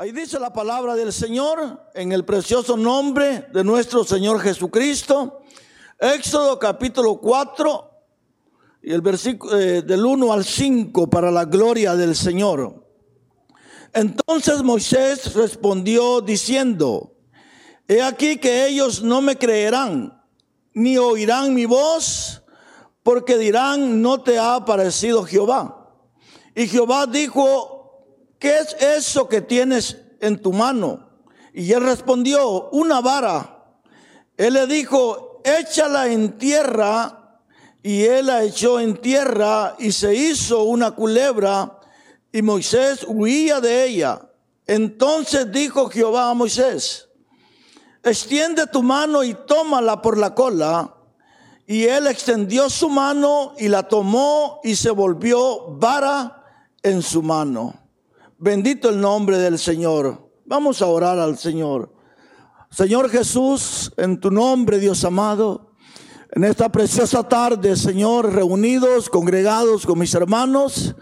Ahí dice la palabra del Señor en el precioso nombre de nuestro Señor Jesucristo. Éxodo capítulo 4 y el versículo eh, del 1 al 5 para la gloria del Señor. Entonces Moisés respondió diciendo, he aquí que ellos no me creerán, ni oirán mi voz, porque dirán, no te ha aparecido Jehová. Y Jehová dijo, ¿qué es eso que tienes en tu mano? Y él respondió, una vara. Él le dijo, échala en tierra. Y él la echó en tierra y se hizo una culebra y Moisés huía de ella. Entonces dijo Jehová a Moisés, extiende tu mano y tómala por la cola. Y él extendió su mano y la tomó y se volvió vara en su mano. Bendito el nombre del Señor. Vamos a orar al Señor. Señor Jesús, en tu nombre, Dios amado, en esta preciosa tarde, Señor, reunidos, congregados con mis hermanos,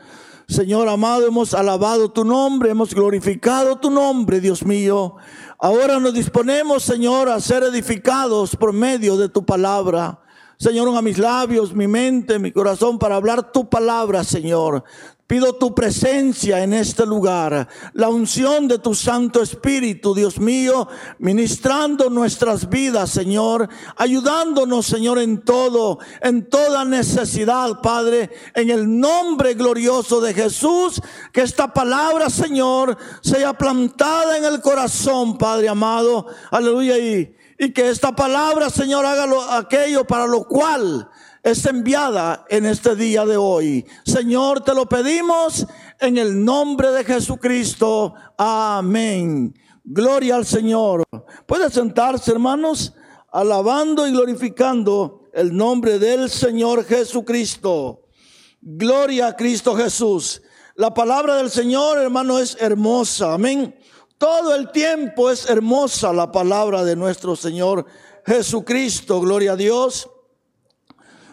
Señor amado, hemos alabado tu nombre, hemos glorificado tu nombre, Dios mío. Ahora nos disponemos, Señor, a ser edificados por medio de tu palabra. Señor, a mis labios, mi mente, mi corazón para hablar tu palabra, Señor. Pido tu presencia en este lugar, la unción de tu Santo Espíritu, Dios mío, ministrando nuestras vidas, Señor, ayudándonos, Señor, en todo, en toda necesidad, Padre, en el nombre glorioso de Jesús, que esta palabra, Señor, sea plantada en el corazón, Padre amado, aleluya, y, y que esta palabra, Señor, haga lo, aquello para lo cual es enviada en este día de hoy. Señor, te lo pedimos en el nombre de Jesucristo. Amén. Gloria al Señor. Puede sentarse, hermanos, alabando y glorificando el nombre del Señor Jesucristo. Gloria a Cristo Jesús. La palabra del Señor, hermano, es hermosa. Amén. Todo el tiempo es hermosa la palabra de nuestro Señor Jesucristo. Gloria a Dios.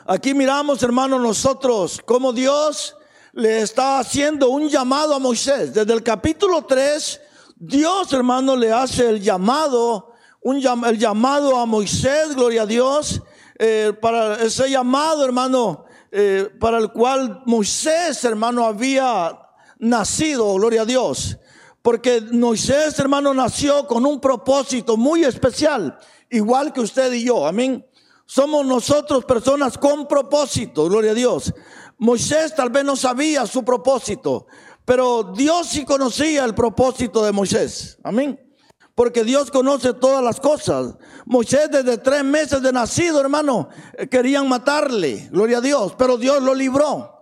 Aquí miramos, hermanos, nosotros cómo Dios le está haciendo un llamado a Moisés. Desde el capítulo 3, Dios, hermano, le hace el llamado, un, el llamado a Moisés, gloria a Dios, eh, para ese llamado, hermano, eh, para el cual Moisés, hermano, había nacido, gloria a Dios. Porque Moisés, hermano, nació con un propósito muy especial, igual que usted y yo, amén. Somos nosotros personas con propósito, gloria a Dios. Moisés tal vez no sabía su propósito, pero Dios sí conocía el propósito de Moisés. Amén. Porque Dios conoce todas las cosas. Moisés desde tres meses de nacido, hermano, eh, querían matarle, gloria a Dios, pero Dios lo libró.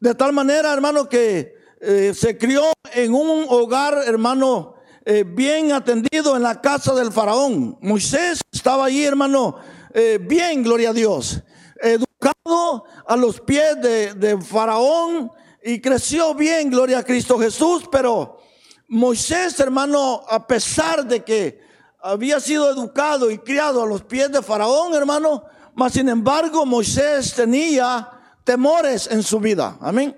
De tal manera, hermano, que eh, se crió en un hogar, hermano, eh, bien atendido en la casa del faraón. Moisés estaba allí, hermano, eh, bien, gloria a Dios, educado a los pies de, Faraón y creció bien, gloria a Cristo Jesús, pero Moisés, hermano, a pesar de que había sido educado y criado a los pies de Faraón, hermano, mas sin embargo Moisés tenía temores en su vida. Amén.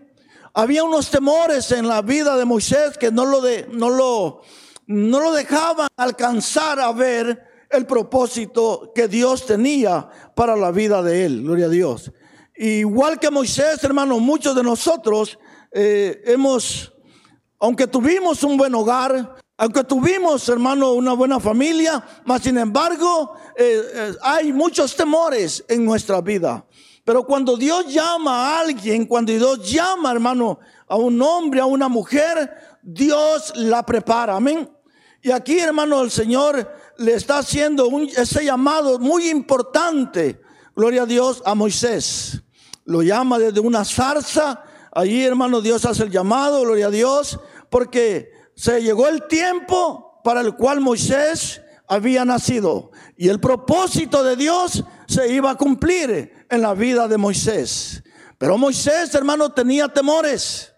Había unos temores en la vida de Moisés que no lo, de, no lo, no lo dejaban alcanzar a ver el propósito que Dios tenía para la vida de él. Gloria a Dios. Igual que Moisés, hermano, muchos de nosotros eh, hemos, aunque tuvimos un buen hogar, aunque tuvimos, hermano, una buena familia, mas sin embargo, eh, eh, hay muchos temores en nuestra vida. Pero cuando Dios llama a alguien, cuando Dios llama, hermano, a un hombre, a una mujer, Dios la prepara. Amén. Y aquí, hermano, el Señor le está haciendo ese llamado muy importante, gloria a Dios, a Moisés. Lo llama desde una zarza. Allí, hermano, Dios hace el llamado, gloria a Dios, porque se llegó el tiempo para el cual Moisés había nacido. Y el propósito de Dios se iba a cumplir en la vida de Moisés. Pero Moisés, hermano, tenía temores.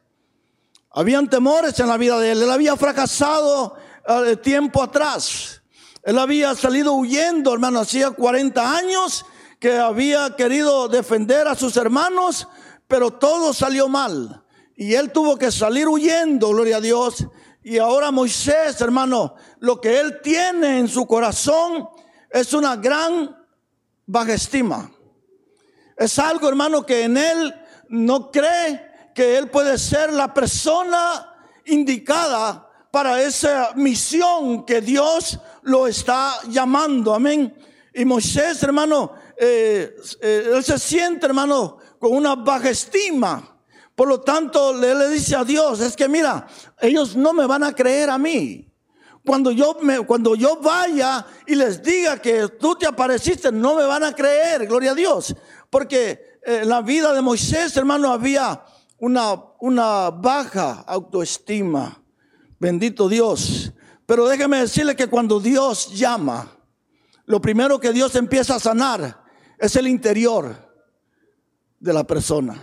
Habían temores en la vida de él. Él había fracasado eh, tiempo atrás. Él había salido huyendo, hermano, hacía 40 años que había querido defender a sus hermanos, pero todo salió mal. Y él tuvo que salir huyendo, gloria a Dios. Y ahora Moisés, hermano, lo que él tiene en su corazón es una gran baja estima. Es algo, hermano, que en él no cree que él puede ser la persona indicada para esa misión que Dios lo está llamando. Amén. Y Moisés, hermano, eh, eh, él se siente, hermano, con una baja estima. Por lo tanto, le, le dice a Dios, es que mira, ellos no me van a creer a mí. Cuando yo, me, cuando yo vaya y les diga que tú te apareciste, no me van a creer, gloria a Dios. Porque en la vida de Moisés, hermano, había una, una baja autoestima. Bendito Dios. Pero déjeme decirle que cuando Dios llama, lo primero que Dios empieza a sanar es el interior de la persona.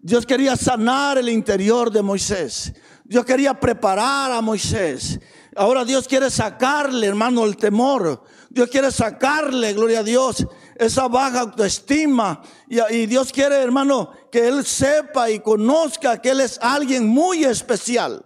Dios quería sanar el interior de Moisés. Dios quería preparar a Moisés. Ahora Dios quiere sacarle, hermano, el temor. Dios quiere sacarle, gloria a Dios, esa baja autoestima. Y, Dios quiere, hermano, que Él sepa y conozca que Él es alguien muy especial.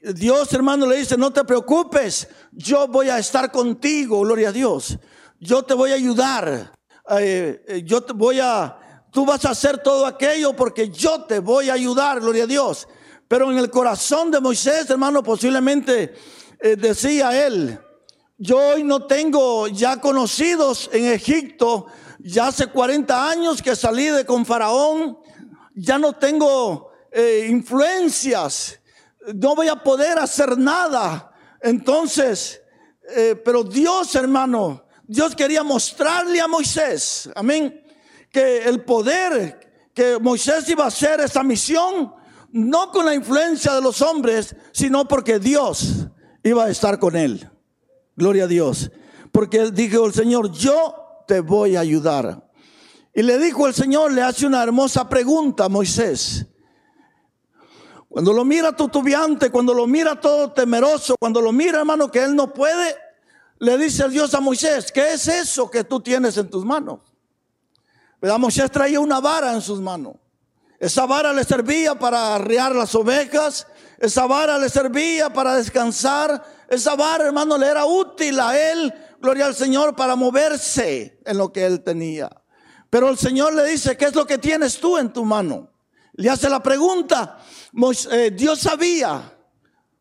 Dios, hermano, le dice, no te preocupes, yo voy a estar contigo, gloria a Dios. Yo te voy a ayudar. Eh, eh, yo te voy a, tú vas a hacer todo aquello porque yo te voy a ayudar, gloria a Dios. Pero en el corazón de Moisés, hermano, posiblemente eh, decía él, yo hoy no tengo ya conocidos en Egipto, ya hace 40 años que salí de con Faraón, ya no tengo influencias, no voy a poder hacer nada. Entonces, eh, pero Dios, hermano, Dios quería mostrarle a Moisés, amén, que el poder que Moisés iba a hacer esa misión, no con la influencia de los hombres, sino porque Dios iba a estar con él. Gloria a Dios. Porque dijo el Señor, yo te voy a ayudar. Y le dijo el Señor, le hace una hermosa pregunta a Moisés. Cuando lo mira tutubiante, cuando lo mira todo temeroso, cuando lo mira, hermano, que él no puede, le dice el Dios a Moisés, ¿qué es eso que tú tienes en tus manos? ¿Verdad? Moisés traía una vara en sus manos. Esa vara le servía para arriar las ovejas, esa vara le servía para descansar, esa vara, hermano, le era útil a él, gloria al Señor, para moverse en lo que él tenía. Pero el Señor le dice, ¿qué es lo que tienes tú en tu mano? Le hace la pregunta, Dios sabía,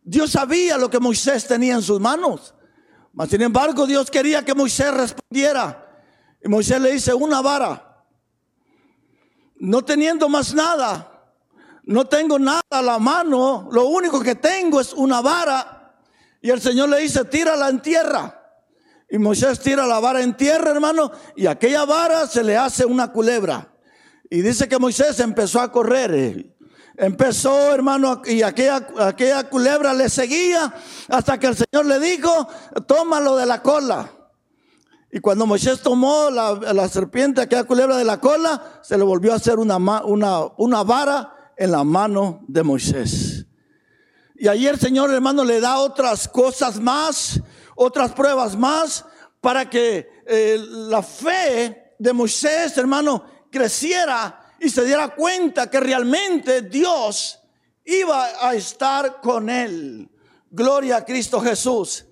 Dios sabía lo que Moisés tenía en sus manos. Mas sin embargo, Dios quería que Moisés respondiera. Y Moisés le dice, una vara. No teniendo más nada, no tengo nada a la mano, lo único que tengo es una vara. Y el Señor le dice, tírala en tierra. Y Moisés tira la vara en tierra, hermano, y aquella vara se le hace una culebra. Y dice que Moisés empezó a correr. Empezó, hermano, y aquella, aquella culebra le seguía hasta que el Señor le dijo, tómalo de la cola. Y cuando Moisés tomó la, la serpiente, aquella culebra de la cola, se le volvió a hacer una, una, una vara en la mano de Moisés. Y ahí el Señor, hermano, le da otras cosas más, otras pruebas más, para que eh, la fe de Moisés, hermano, creciera y se diera cuenta que realmente Dios iba a estar con él. Gloria a Cristo Jesús.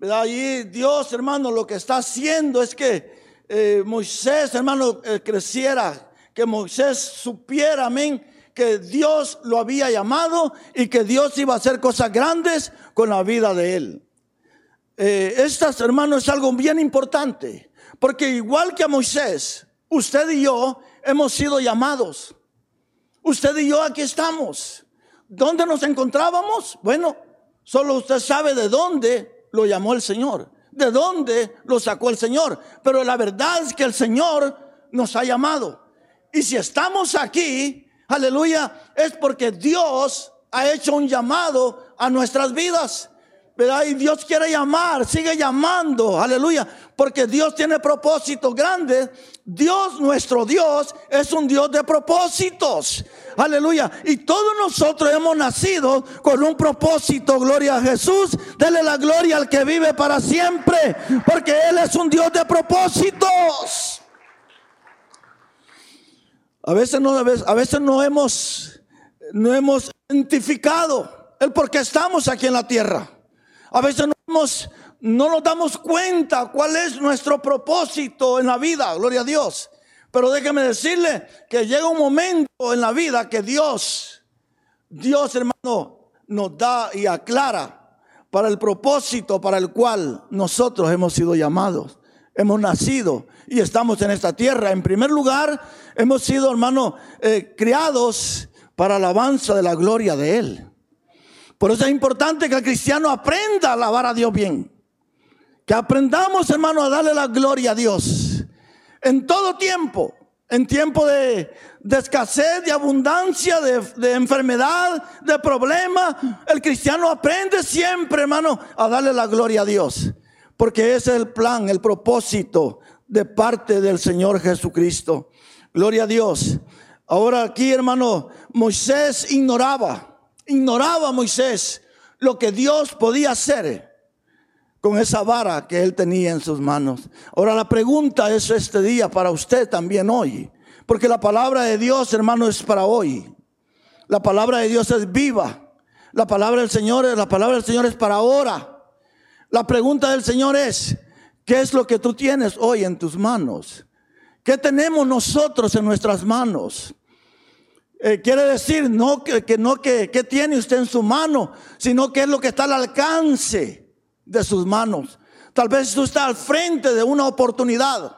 Allí Dios, hermano, lo que está haciendo es que eh, Moisés, hermano, eh, creciera, que Moisés supiera, amén, que Dios lo había llamado y que Dios iba a hacer cosas grandes con la vida de él. Eh, estas, hermano, es algo bien importante, porque igual que a Moisés, usted y yo hemos sido llamados. Usted y yo aquí estamos. ¿Dónde nos encontrábamos? Bueno, solo usted sabe de dónde lo llamó el Señor, de dónde lo sacó el Señor. Pero la verdad es que el Señor nos ha llamado. Y si estamos aquí, aleluya, es porque Dios ha hecho un llamado a nuestras vidas. ¿Verdad? Y Dios quiere llamar, sigue llamando, aleluya, porque Dios tiene propósitos grandes. Dios, nuestro Dios, es un Dios de propósitos, aleluya. Y todos nosotros hemos nacido con un propósito, gloria a Jesús. Dele la gloria al que vive para siempre, porque Él es un Dios de propósitos. A veces no, a veces no hemos, no hemos identificado el por qué estamos aquí en la tierra. A veces no nos, no nos damos cuenta cuál es nuestro propósito en la vida, gloria a Dios. Pero déjeme decirle que llega un momento en la vida que Dios, Dios hermano, nos da y aclara para el propósito para el cual nosotros hemos sido llamados, hemos nacido y estamos en esta tierra. En primer lugar, hemos sido, hermano, eh, criados para alabanza de la gloria de Él. Por eso es importante que el cristiano aprenda a alabar a Dios bien. Que aprendamos, hermano, a darle la gloria a Dios. En todo tiempo, en tiempo de, escasez, de abundancia, de, de enfermedad, de problema, el cristiano aprende siempre, hermano, a darle la gloria a Dios. Porque ese es el plan, el propósito de parte del Señor Jesucristo. Gloria a Dios. Ahora aquí, hermano, Moisés ignoraba ignoraba Moisés lo que Dios podía hacer con esa vara que él tenía en sus manos. Ahora la pregunta es este día para usted también hoy, porque la palabra de Dios, hermano, es para hoy. La palabra de Dios es viva. La palabra del Señor, la palabra del Señor es para ahora. La pregunta del Señor es, ¿qué es lo que tú tienes hoy en tus manos? ¿Qué tenemos nosotros en nuestras manos? Eh, quiere decir no que, no que, tiene usted en su mano, sino que es lo que está al alcance de sus manos. Tal vez usted está al frente de una oportunidad.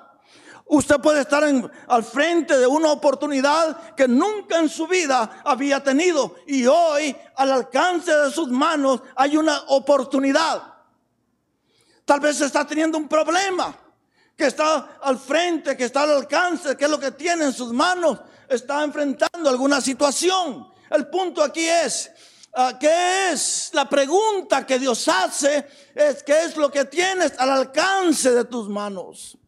Usted puede estar al frente de una oportunidad que nunca en su vida había tenido y hoy al alcance de sus manos hay una oportunidad. Tal vez está teniendo un problema que está al frente, que está al alcance, que es lo que tiene en sus manos está enfrentando alguna situación. El punto aquí es, uh, ¿qué es la pregunta que Dios hace? Es qué es lo que tienes al alcance de tus manos.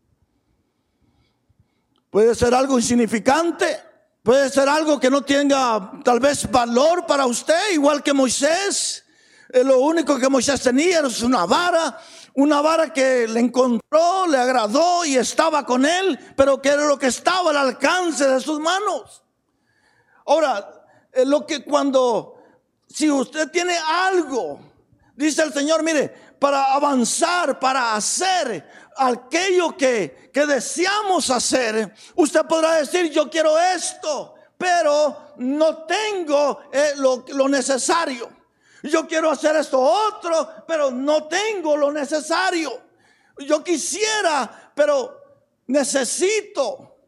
Puede ser algo insignificante, puede ser algo que no tenga tal vez valor para usted, igual que Moisés. Eh, lo único que Moisés tenía es una vara una vara que le encontró, le agradó y estaba con él, pero que era lo que estaba al alcance de sus manos. Ahora, eh, lo que cuando, si usted tiene algo, dice el Señor, mire, para avanzar, para hacer aquello que, que deseamos hacer, usted podrá decir, yo quiero esto, pero no tengo eh, lo, lo necesario yo quiero hacer esto otro, pero no tengo lo necesario. Yo quisiera, pero necesito.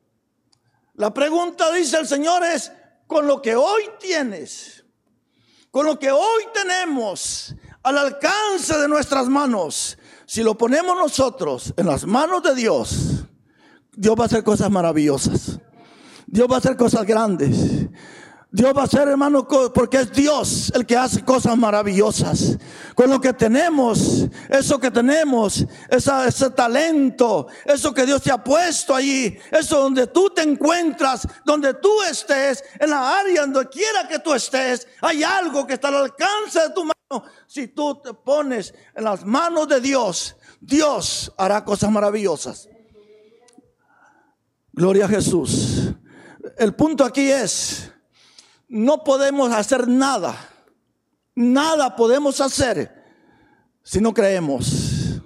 La pregunta, dice el Señor, es, con lo que hoy tienes, con lo que hoy tenemos al alcance de nuestras manos, si lo ponemos nosotros en las manos de Dios, Dios va a hacer cosas maravillosas. Dios va a hacer cosas grandes. Dios va a ser, hermano, porque es Dios el que hace cosas maravillosas. Con lo que tenemos, eso que tenemos, ese talento, eso que Dios te ha puesto allí, eso donde tú te encuentras, donde tú estés, en la área donde quiera que tú estés, hay algo que está al alcance de tu mano. Si tú te pones en las manos de Dios, Dios hará cosas maravillosas. Gloria a Jesús. El punto aquí es no podemos hacer nada. Nada podemos hacer si no creemos.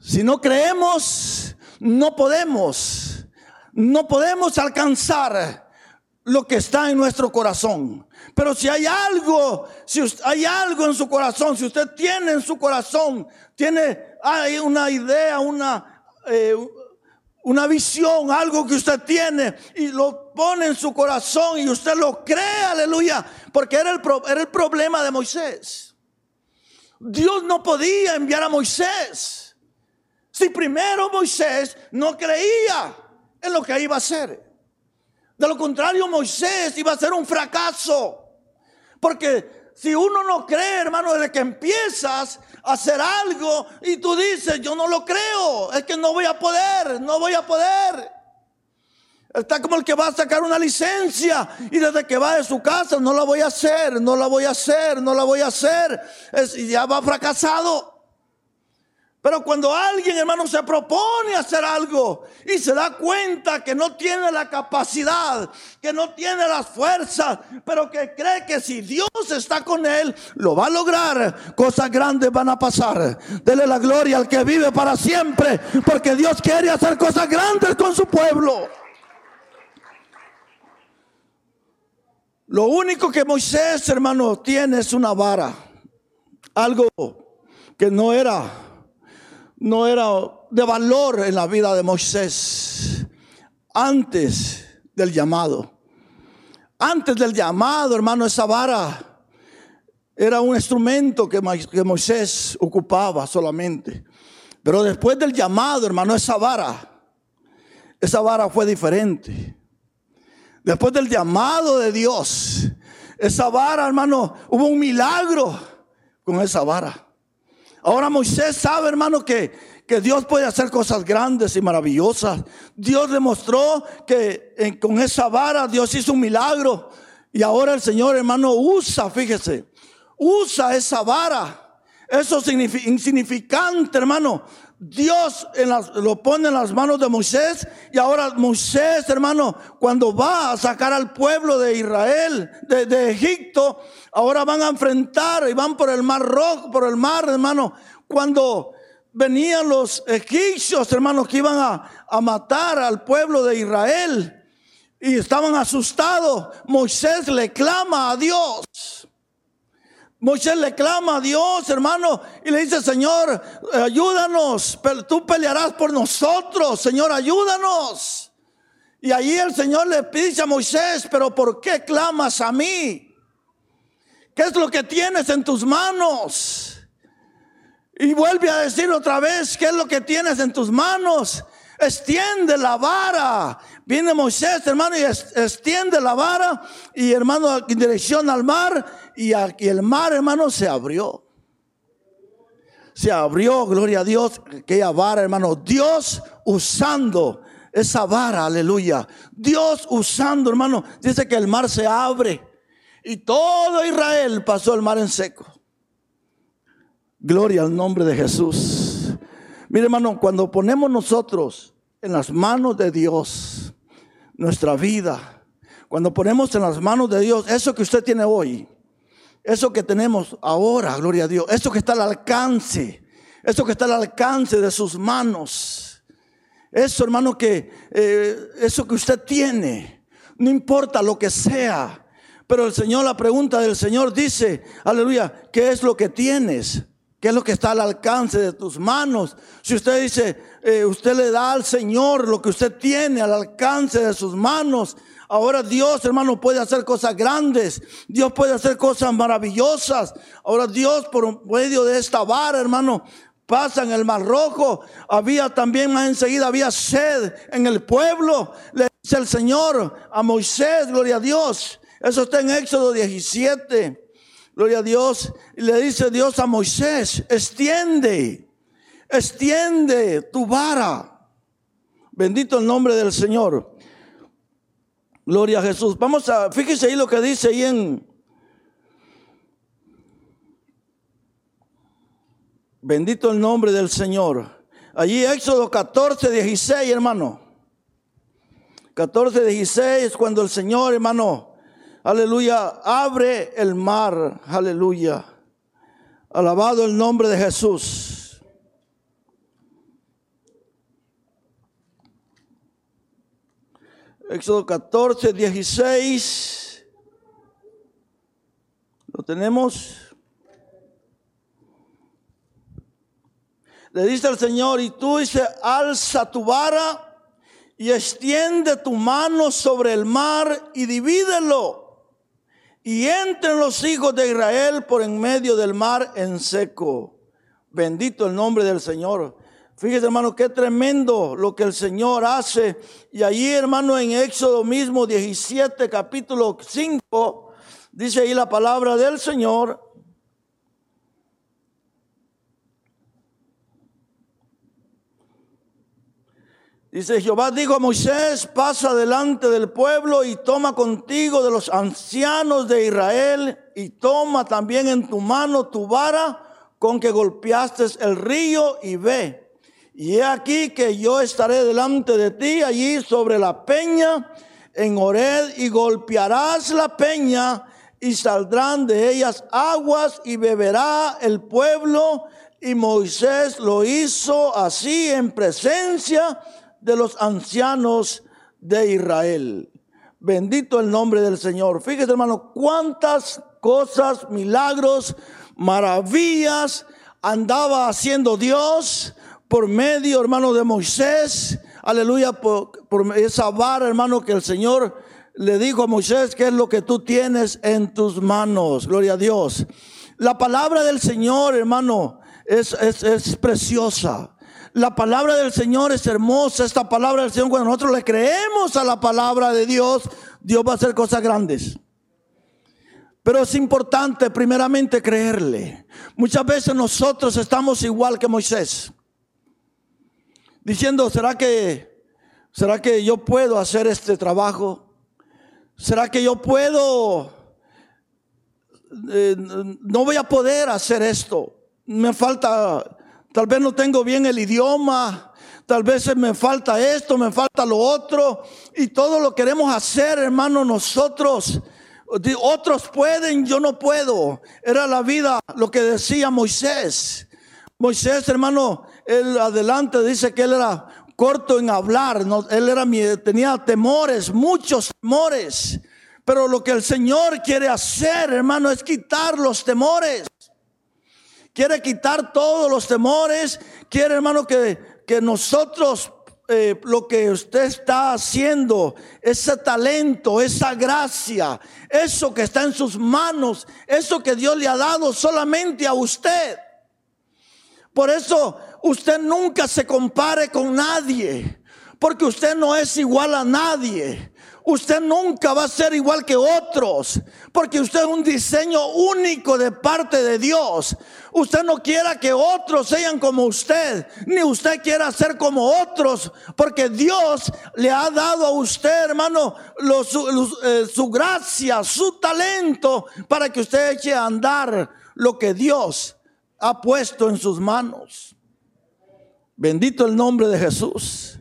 Si no creemos, no podemos. No podemos alcanzar lo que está en nuestro corazón. Pero si hay algo, si hay algo en su corazón, si usted tiene en su corazón, tiene hay una idea, una, eh, una visión, algo que usted tiene y lo pone en su corazón y usted lo cree, aleluya, porque era el, era el problema de Moisés. Dios no podía enviar a Moisés si primero Moisés no creía en lo que iba a hacer. De lo contrario, Moisés iba a ser un fracaso. Porque si uno no cree, hermano, desde que empiezas a hacer algo y tú dices, yo no lo creo, es que no voy a poder, no voy a poder. Está como el que va a sacar una licencia y desde que va de su casa, no la voy a hacer, no la voy a hacer, no la voy a hacer, y ya va fracasado. Pero cuando alguien, hermano, se propone hacer algo y se da cuenta que no tiene la capacidad, que no tiene las fuerzas, pero que cree que si Dios está con él, lo va a lograr, cosas grandes van a pasar. Dele la gloria al que vive para siempre, porque Dios quiere hacer cosas grandes con su pueblo. Lo único que Moisés, hermano, tiene es una vara. Algo que no era no era de valor en la vida de Moisés antes del llamado. Antes del llamado, hermano, esa vara era un instrumento que Moisés ocupaba solamente. Pero después del llamado, hermano, esa vara, esa vara fue diferente. Después del llamado de Dios, esa vara, hermano, hubo un milagro con esa vara. Ahora Moisés sabe, hermano, que, que Dios puede hacer cosas grandes y maravillosas. Dios demostró que con esa vara Dios hizo un milagro. Y ahora el Señor, hermano, usa, fíjese, usa esa vara. Eso es insignificante, hermano. Dios lo pone en las manos de Moisés y ahora Moisés, hermano, cuando va a sacar al pueblo de Israel, de, de, Egipto, ahora van a enfrentar y van por el mar rojo, por el mar, hermano. Cuando venían los egipcios, hermanos, que iban a, a matar al pueblo de Israel y estaban asustados, Moisés le clama a Dios. Moisés le clama a Dios, hermano, y le dice, Señor, ayúdanos, tú pelearás por nosotros, Señor, ayúdanos. Y allí el Señor le dice a Moisés, pero ¿por qué clamas a mí? ¿Qué es lo que tienes en tus manos? Y vuelve a decir otra vez, ¿qué es lo que tienes en tus manos? Extiende la vara. Viene Moisés, hermano, y extiende la vara. Y hermano, en dirección al mar. Y, aquí el mar, hermano, se abrió. Se abrió, gloria a Dios, aquella vara, hermano. Dios usando esa vara, aleluya. Dios usando, hermano. Dice que el mar se abre. Y todo Israel pasó el mar en seco. Gloria al nombre de Jesús. Mire hermano, cuando ponemos nosotros en las manos de Dios nuestra vida, cuando ponemos en las manos de Dios eso que usted tiene hoy, eso que tenemos ahora, gloria a Dios, eso que está al alcance, eso que está al alcance de sus manos, eso hermano que, eh, eso que usted tiene, no importa lo que sea, pero el Señor, la pregunta del Señor dice, aleluya, ¿qué es lo que tienes? ¿Qué es lo que está al alcance de tus manos? Si usted dice, eh, usted le da al Señor lo que usted tiene al alcance de sus manos. Ahora Dios, hermano, puede hacer cosas grandes. Dios puede hacer cosas maravillosas. Ahora Dios, por medio de esta vara, hermano, pasa en el mar rojo. Había también más enseguida, había sed en el pueblo. Le dice el Señor a Moisés, gloria a Dios. Eso está en Éxodo 17. Gloria a Dios. Y le dice Dios a Moisés, extiende, extiende tu vara. Bendito el nombre del Señor. Gloria a Jesús. Vamos a, fíjese ahí lo que dice ahí en... Bendito el nombre del Señor. Allí Éxodo 14, 16, hermano. 14, 16, cuando el Señor, hermano, aleluya, abre el mar, aleluya. Alabado el nombre de Jesús. Éxodo 14, 16. ¿Lo tenemos? Le dice al Señor, y tú dice, alza tu vara y extiende tu mano sobre el mar y divídelo y entren los hijos de Israel por en medio del mar en seco. Bendito el nombre del Señor. Fíjese, hermano, qué tremendo lo que el Señor hace. Y allí, hermano, en Éxodo mismo 17, capítulo 5, dice ahí la palabra del Señor. Dice Jehová dijo a Moisés, pasa delante del pueblo y toma contigo de los ancianos de Israel y toma también en tu mano tu vara con que golpeaste el río y ve. Y he aquí que yo estaré delante de ti allí sobre la peña en Ored y golpearás la peña y saldrán de ellas aguas y beberá el pueblo. Y Moisés lo hizo así en presencia de los ancianos de Israel. Bendito el nombre del Señor. Fíjese hermano, cuántas cosas, milagros, maravillas andaba haciendo Dios por medio, hermano, de Moisés. Aleluya, por, esa vara, hermano, que el Señor le dijo a Moisés, ¿qué es lo que tú tienes en tus manos? Gloria a Dios. La palabra del Señor, hermano, es, es, es preciosa. La palabra del Señor es hermosa. Esta palabra del Señor, cuando nosotros le creemos a la palabra de Dios, Dios va a hacer cosas grandes. Pero es importante primeramente creerle. Muchas veces nosotros estamos igual que Moisés. Diciendo, ¿será que será que yo puedo hacer este trabajo? ¿Será que yo puedo eh, no voy a poder hacer esto? Me falta tal vez no tengo bien el idioma, tal vez me falta esto, me falta lo otro y todo lo queremos hacer, hermano, nosotros otros pueden, yo no puedo. Era la vida lo que decía Moisés. Moisés, hermano, él adelante dice que él era corto en hablar, él era tenía temores, muchos temores. Pero lo que el Señor quiere hacer, hermano, es quitar los temores. Quiere quitar todos los temores. Quiere, hermano, que, que nosotros eh, lo que usted está haciendo, ese talento, esa gracia, eso que está en sus manos, eso que Dios le ha dado solamente a usted. Por eso usted nunca se compare con nadie, porque usted no es igual a nadie. Usted nunca va a ser igual que otros, porque usted es un diseño único de parte de Dios. Usted no quiera que otros sean como usted, ni usted quiera ser como otros, porque Dios le ha dado a usted, hermano, eh, su gracia, su talento, para que usted eche a andar lo que Dios ha puesto en sus manos. Bendito el nombre de Jesús.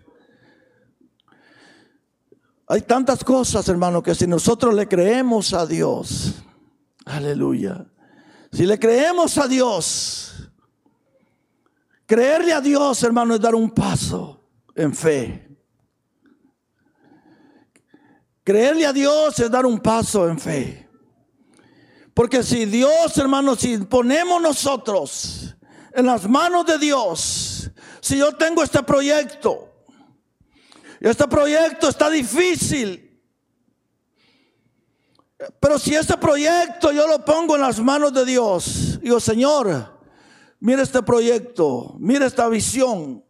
Hay tantas cosas, hermano, que si nosotros le creemos a Dios, aleluya. Si le creemos a Dios, creerle a Dios, hermano, es dar un paso en fe. Creerle a Dios es dar un paso en fe. Porque si Dios, hermano, si ponemos nosotros en las manos de Dios, si yo tengo este proyecto, este proyecto está difícil. Pero si este proyecto yo lo pongo en las manos de Dios, digo, Señor, mira este proyecto, mira esta visión.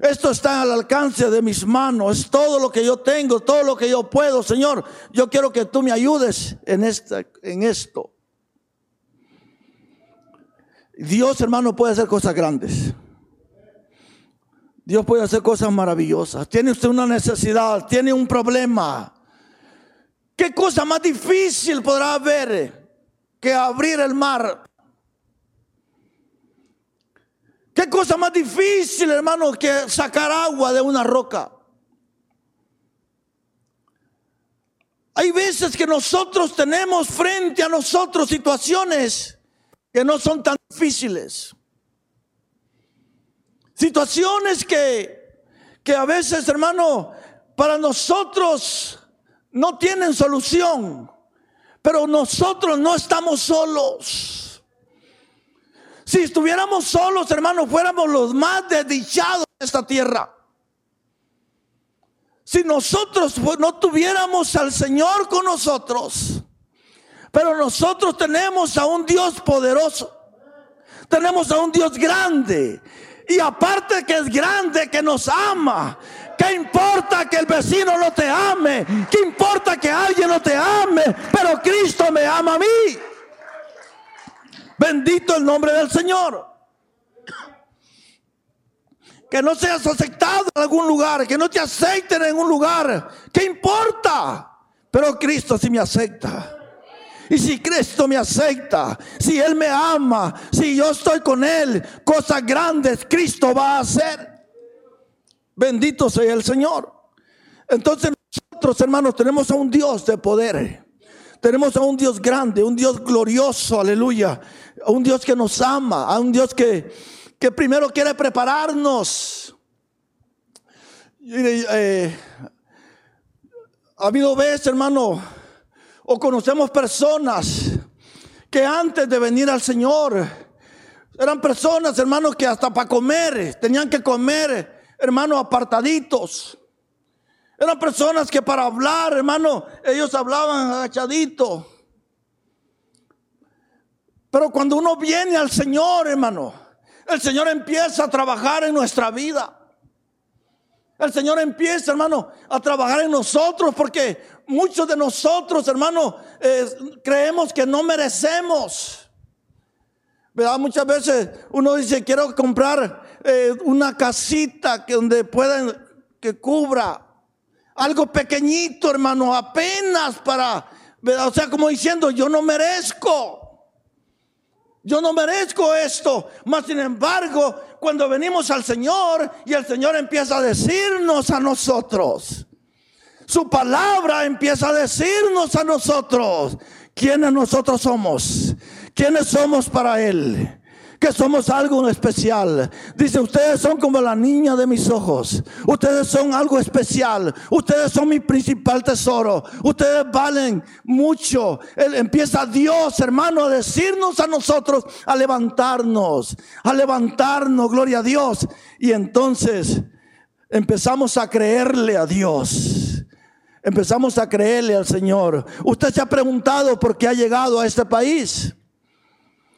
Esto está al alcance de mis manos, es todo lo que yo tengo, todo lo que yo puedo, Señor. Yo quiero que tú me ayudes en, esta, en esto. Dios, hermano, puede hacer cosas grandes. Dios puede hacer cosas maravillosas. Tiene usted una necesidad, tiene un problema. ¿Qué cosa más difícil podrá haber que abrir el mar? ¿Qué cosa más difícil, hermano, que sacar agua de una roca? Hay veces que nosotros tenemos frente a nosotros situaciones que no son tan difíciles. Situaciones que, que a veces, hermano, para nosotros no tienen solución. Pero nosotros no estamos solos. Si estuviéramos solos, hermano, fuéramos los más desdichados de esta tierra. Si nosotros no tuviéramos al Señor con nosotros, pero nosotros tenemos a un Dios poderoso, tenemos a un Dios grande y aparte que es grande, que nos ama. ¿Qué importa que el vecino no te ame? ¿Qué importa que alguien no te ame? Pero Cristo me ama a mí. Bendito el nombre del Señor. Que no seas aceptado en algún lugar, que no te acepten en un lugar. ¿Qué importa? Pero Cristo sí me acepta. Y si Cristo me acepta, si Él me ama, si yo estoy con Él, cosas grandes Cristo va a hacer. Bendito sea el Señor. Entonces nosotros, hermanos, tenemos a un Dios de poder. Tenemos a un Dios grande, un Dios glorioso, aleluya. A un Dios que nos ama, a un Dios que, que primero quiere prepararnos. Eh, ha habido veces, hermano, o conocemos personas que antes de venir al Señor eran personas, hermanos, que hasta para comer tenían que comer, hermano, apartaditos. Eran personas que para hablar, hermano, ellos hablaban agachadito. Pero cuando uno viene al Señor, hermano, el Señor empieza a trabajar en nuestra vida. El Señor empieza, hermano, a trabajar en nosotros porque muchos de nosotros, hermano, eh, creemos que no merecemos. ¿Verdad? Muchas veces uno dice, quiero comprar eh, una casita que donde puedan, que cubra algo pequeñito, hermano, apenas para, o sea, como diciendo, yo no merezco. Yo no merezco esto. Mas sin embargo, cuando venimos al Señor y el Señor empieza a decirnos a nosotros, su palabra empieza a decirnos a nosotros quiénes nosotros somos, quiénes somos para Él que somos algo especial. Dice, ustedes son como la niña de mis ojos. Ustedes son algo especial. Ustedes son mi principal tesoro. Ustedes valen mucho. Empieza Dios, hermano, a decirnos a nosotros, a levantarnos, a levantarnos, gloria a Dios. Y entonces empezamos a creerle a Dios. Empezamos a creerle al Señor. Usted se ha preguntado por qué ha llegado a este país.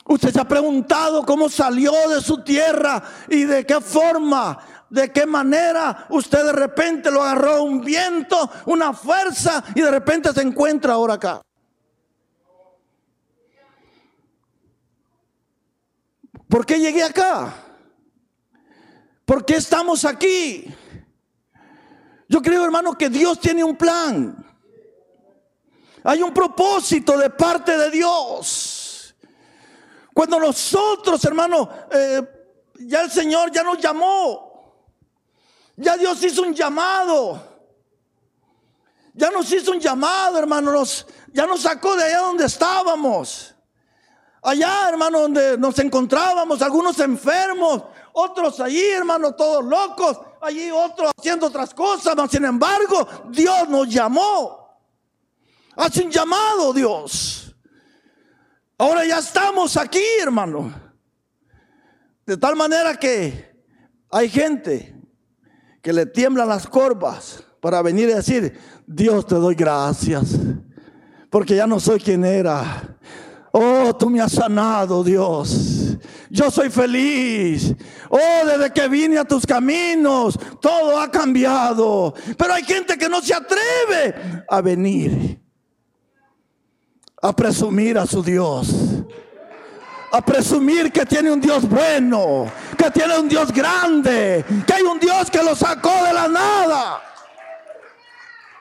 Usted se ha preguntado cómo salió de su tierra y de qué forma, de qué manera usted de repente lo agarró un viento, una fuerza y de repente se encuentra ahora acá. ¿Por qué llegué acá? ¿Por qué estamos aquí? Yo creo, hermano, que Dios tiene un plan. Hay un propósito de parte de Dios. Cuando nosotros, hermano, eh, ya el Señor ya nos llamó. Ya Dios hizo un llamado. Ya nos hizo un llamado, hermano. ya nos sacó de allá donde estábamos. Allá, hermano, donde nos encontrábamos, algunos enfermos, otros allí, hermano, todos locos, allí otros haciendo otras cosas, mas sin embargo, Dios nos llamó. Hace un llamado, Dios. Ahora ya estamos aquí, hermano. De tal manera que hay gente que le tiemblan las corvas para venir y decir, Dios te doy gracias, porque ya no soy quien era. Oh, tú me has sanado, Dios. Yo soy feliz. Oh, desde que vine a tus caminos, todo ha cambiado. Pero hay gente que no se atreve a venir a presumir a su Dios. A presumir que tiene un Dios bueno, que tiene un Dios grande, que hay un Dios que lo sacó de la nada.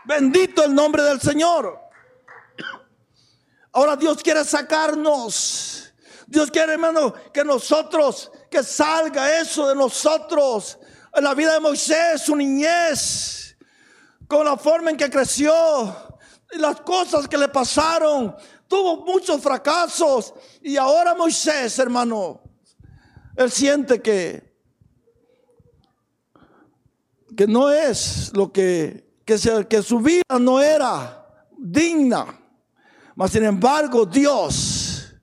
Bendito el nombre del Señor. Ahora Dios quiere sacarnos. Dios quiere, hermano, que nosotros, que salga eso de nosotros. En la vida de Moisés, su niñez, con la forma en que creció, y las cosas que le pasaron, tuvo muchos fracasos. Y ahora Moisés, hermano, él siente que, que no es lo que, que, que su vida no era digna. Mas sin embargo, Dios,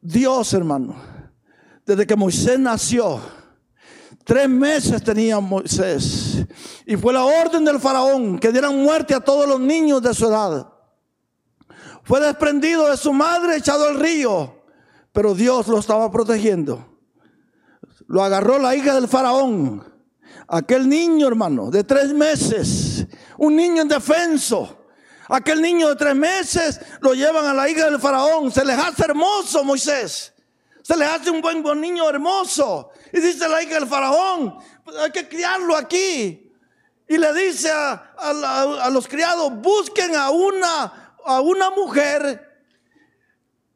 Dios, hermano, desde que Moisés nació, tres meses tenía Moisés. Y fue la orden del faraón que dieran muerte a todos los niños de su edad. Fue desprendido de su madre, echado al río, pero Dios lo estaba protegiendo. Lo agarró la hija del faraón, aquel niño hermano de tres meses, un niño indefenso. Aquel niño de tres meses lo llevan a la hija del faraón. Se les hace hermoso, Moisés. Se les hace un buen, buen niño hermoso. Y dice la hija del faraón, pues hay que criarlo aquí. Y le dice a, a los criados, busquen a una a una mujer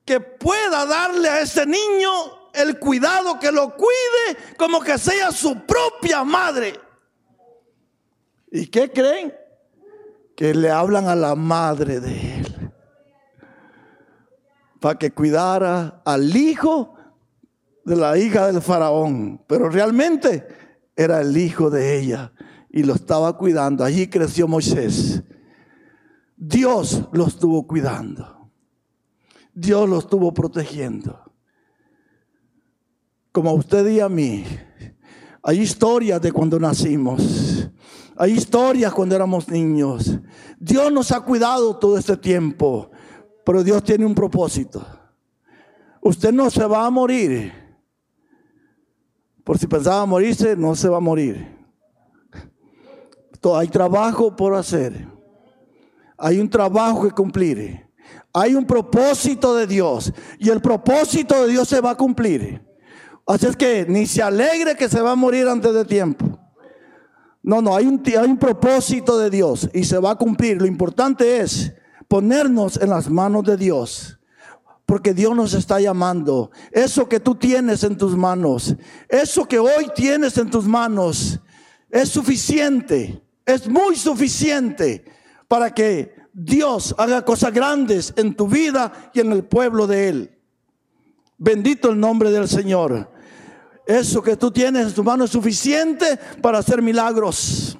que pueda darle a ese niño el cuidado, que lo cuide como que sea su propia madre. ¿Y qué creen? Que le hablan a la madre de él. Para que cuidara al hijo de la hija del faraón. Pero realmente era el hijo de ella y lo estaba cuidando. Allí creció Moisés. Dios lo estuvo cuidando. Dios lo estuvo protegiendo. Como a usted y a mí. Hay historias de cuando nacimos. Hay historias cuando éramos niños. Dios nos ha cuidado todo este tiempo. Pero Dios tiene un propósito. Usted no se va a morir. Por si pensaba morirse, no se va a morir. Hay trabajo por hacer. Hay un trabajo que cumplir. Hay un propósito de Dios. Y el propósito de Dios se va a cumplir. Así es que ni se alegre que se va a morir antes de tiempo. No, no, hay un, hay un propósito de Dios y se va a cumplir. Lo importante es ponernos en las manos de Dios. Porque Dios nos está llamando. Eso que tú tienes en tus manos, eso que hoy tienes en tus manos, es suficiente es muy suficiente para que Dios haga cosas grandes en tu vida y en el pueblo de Él. Bendito el nombre del Señor. Eso que tú tienes en tu mano es suficiente para hacer milagros.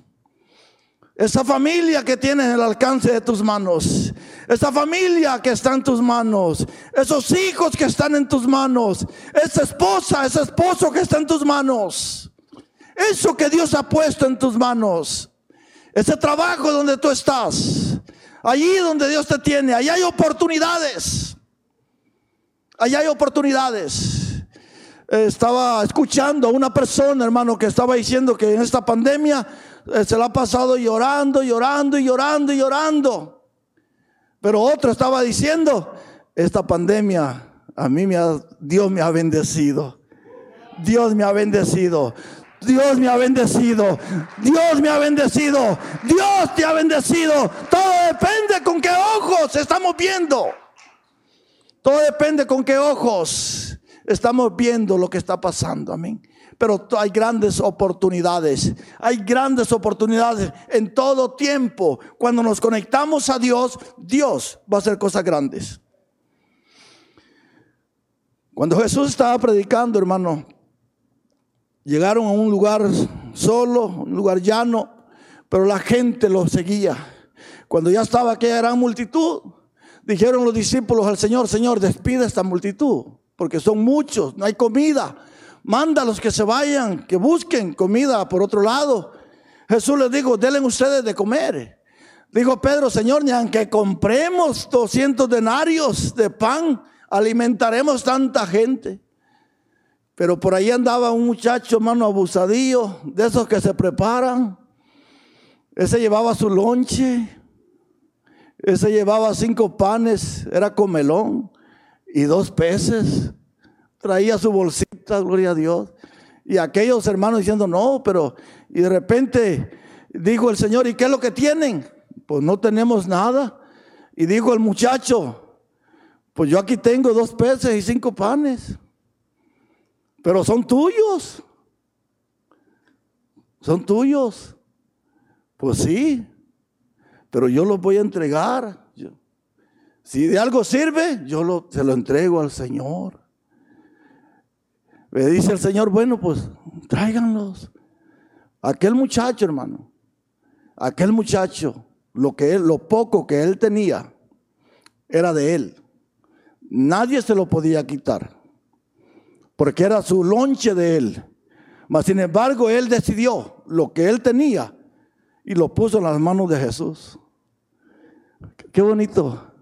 Esa familia que tienes en el alcance de tus manos. Esa familia que está en tus manos. Esos hijos que están en tus manos. Esa esposa, ese esposo que está en tus manos. Eso que Dios ha puesto en tus manos. Ese trabajo donde tú estás, allí donde Dios te tiene, allí hay oportunidades. Allí hay oportunidades. Estaba escuchando a una persona, hermano, que estaba diciendo que en esta pandemia eh, se la ha pasado llorando, llorando y llorando y llorando. Pero otro estaba diciendo, esta pandemia a mí me ha, Dios me ha bendecido. Dios me ha bendecido. Dios me ha bendecido. Dios me ha bendecido. Dios te ha bendecido. Todo depende con qué ojos estamos viendo. Todo depende con qué ojos estamos viendo lo que está pasando. Amén. Pero hay grandes oportunidades. Hay grandes oportunidades en todo tiempo. Cuando nos conectamos a Dios, Dios va a hacer cosas grandes. Cuando Jesús estaba predicando, hermano, Llegaron a un lugar solo, un lugar llano, pero la gente los seguía. Cuando ya estaba aquella gran multitud, dijeron los discípulos al Señor, Señor, despide esta multitud, porque son muchos, no hay comida. Mándalos que se vayan, que busquen comida por otro lado. Jesús les dijo, denle ustedes de comer. Dijo Pedro, Señor, ni aunque compremos 200 denarios de pan, alimentaremos tanta gente. Pero por ahí andaba un muchacho, hermano, abusadillo, de esos que se preparan. Ese llevaba su lonche. Ese llevaba cinco panes, era comelón, y dos peces. Traía su bolsita, gloria a Dios. Y aquellos hermanos diciendo, no, pero, y de repente dijo el Señor, ¿y qué es lo que tienen? Pues no tenemos nada. Y dijo el muchacho, pues yo aquí tengo dos peces y cinco panes pero son tuyos. Son tuyos. Pues sí, pero yo los voy a entregar. Si de algo sirve, yo se lo entrego al Señor. Me dice el Señor, bueno, pues tráiganlos. Aquel muchacho, hermano, aquel muchacho, lo que él, lo poco que él tenía, era de él. Nadie se lo podía quitar porque era su lonche de él. Mas sin embargo, él decidió lo que él tenía y lo puso en las manos de Jesús. Qué bonito.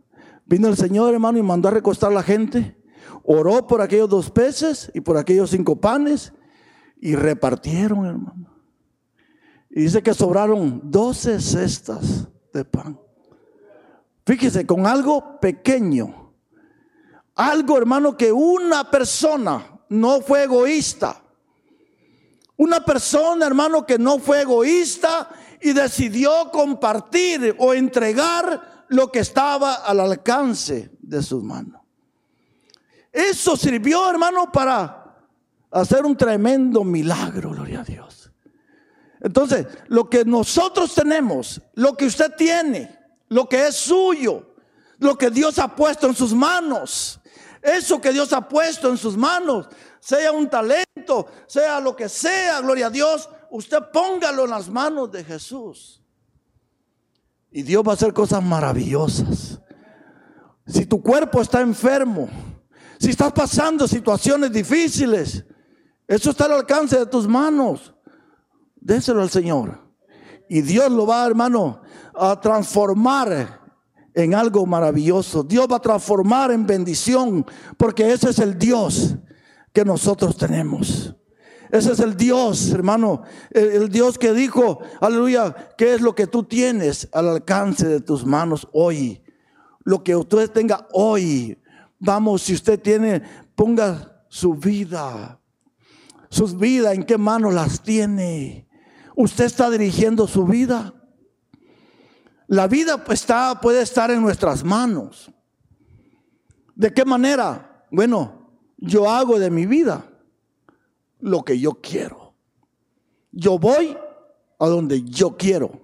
Vino el Señor, hermano, y mandó a recostar a la gente. Oró por aquellos dos peces y por aquellos cinco panes y repartieron, hermano. Y dice que sobraron doce cestas de pan. Fíjese, con algo pequeño. Algo, hermano, que una persona no fue egoísta. Una persona, hermano, que no fue egoísta y decidió compartir o entregar lo que estaba al alcance de sus manos. Eso sirvió, hermano, para hacer un tremendo milagro, gloria a Dios. Entonces, lo que nosotros tenemos, lo que usted tiene, lo que es suyo, lo que Dios ha puesto en sus manos, eso que Dios ha puesto en sus manos, sea un talento, sea lo que sea, gloria a Dios, usted póngalo en las manos de Jesús. Y Dios va a hacer cosas maravillosas. Si tu cuerpo está enfermo, si estás pasando situaciones difíciles, eso está al alcance de tus manos. Déselo al Señor. Y Dios lo va, hermano, a transformar en algo maravilloso. Dios va a transformar en bendición, porque ese es el Dios que nosotros tenemos. Ese es el Dios, hermano, el, Dios que dijo, aleluya, ¿qué es lo que tú tienes al alcance de tus manos hoy? Lo que usted tenga hoy. Vamos, si usted tiene, ponga su vida, sus vidas, ¿en qué manos las tiene? ¿Usted está dirigiendo su vida? La vida está, puede estar en nuestras manos. ¿De qué manera? Bueno, yo hago de mi vida lo que yo quiero. Yo voy a donde yo quiero.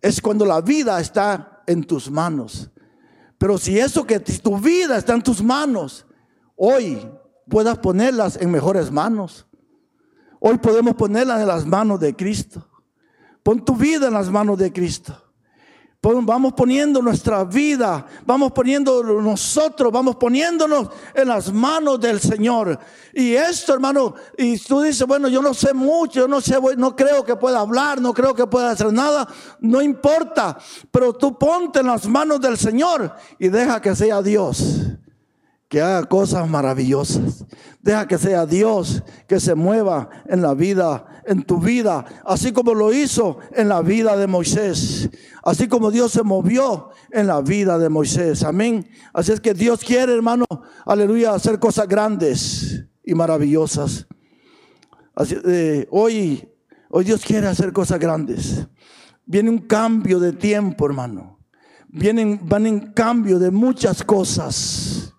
Es cuando la vida está en tus manos. Pero si eso que tu vida está en tus manos, hoy puedas ponerlas en mejores manos. Hoy podemos ponerlas en las manos de Cristo. Pon tu vida en las manos de Cristo. Vamos poniendo nuestra vida, vamos poniendo nosotros, vamos poniéndonos en las manos del Señor. Y esto, hermano, y tú dices, bueno, yo no sé mucho, yo no sé, no creo que pueda hablar, no creo que pueda hacer nada, no importa, pero tú ponte en las manos del Señor y deja que sea Dios que haga cosas maravillosas. Deja que sea Dios que se mueva en la vida, en tu vida, así como lo hizo en la vida de Moisés, así como Dios se movió en la vida de Moisés. Amén. Así es que Dios quiere, hermano, aleluya, hacer cosas grandes y maravillosas. Así, eh, hoy, hoy Dios quiere hacer cosas grandes. Viene un cambio de tiempo, hermano. Vienen, van en cambio de muchas cosas.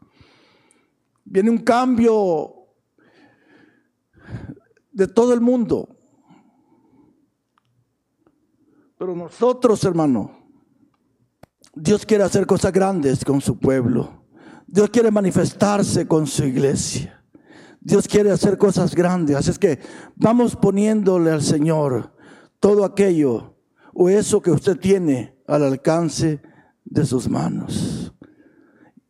Viene un cambio de todo el mundo. Pero nosotros, hermano, Dios quiere hacer cosas grandes con su pueblo. Dios quiere manifestarse con su iglesia. Dios quiere hacer cosas grandes. Así es que vamos poniéndole al Señor todo aquello o eso que usted tiene al alcance de sus manos.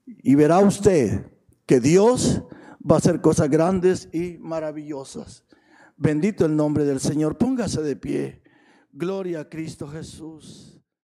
Y verá usted que Dios va a hacer cosas grandes y maravillosas. Bendito el nombre del Señor. Póngase de pie. Gloria a Cristo Jesús.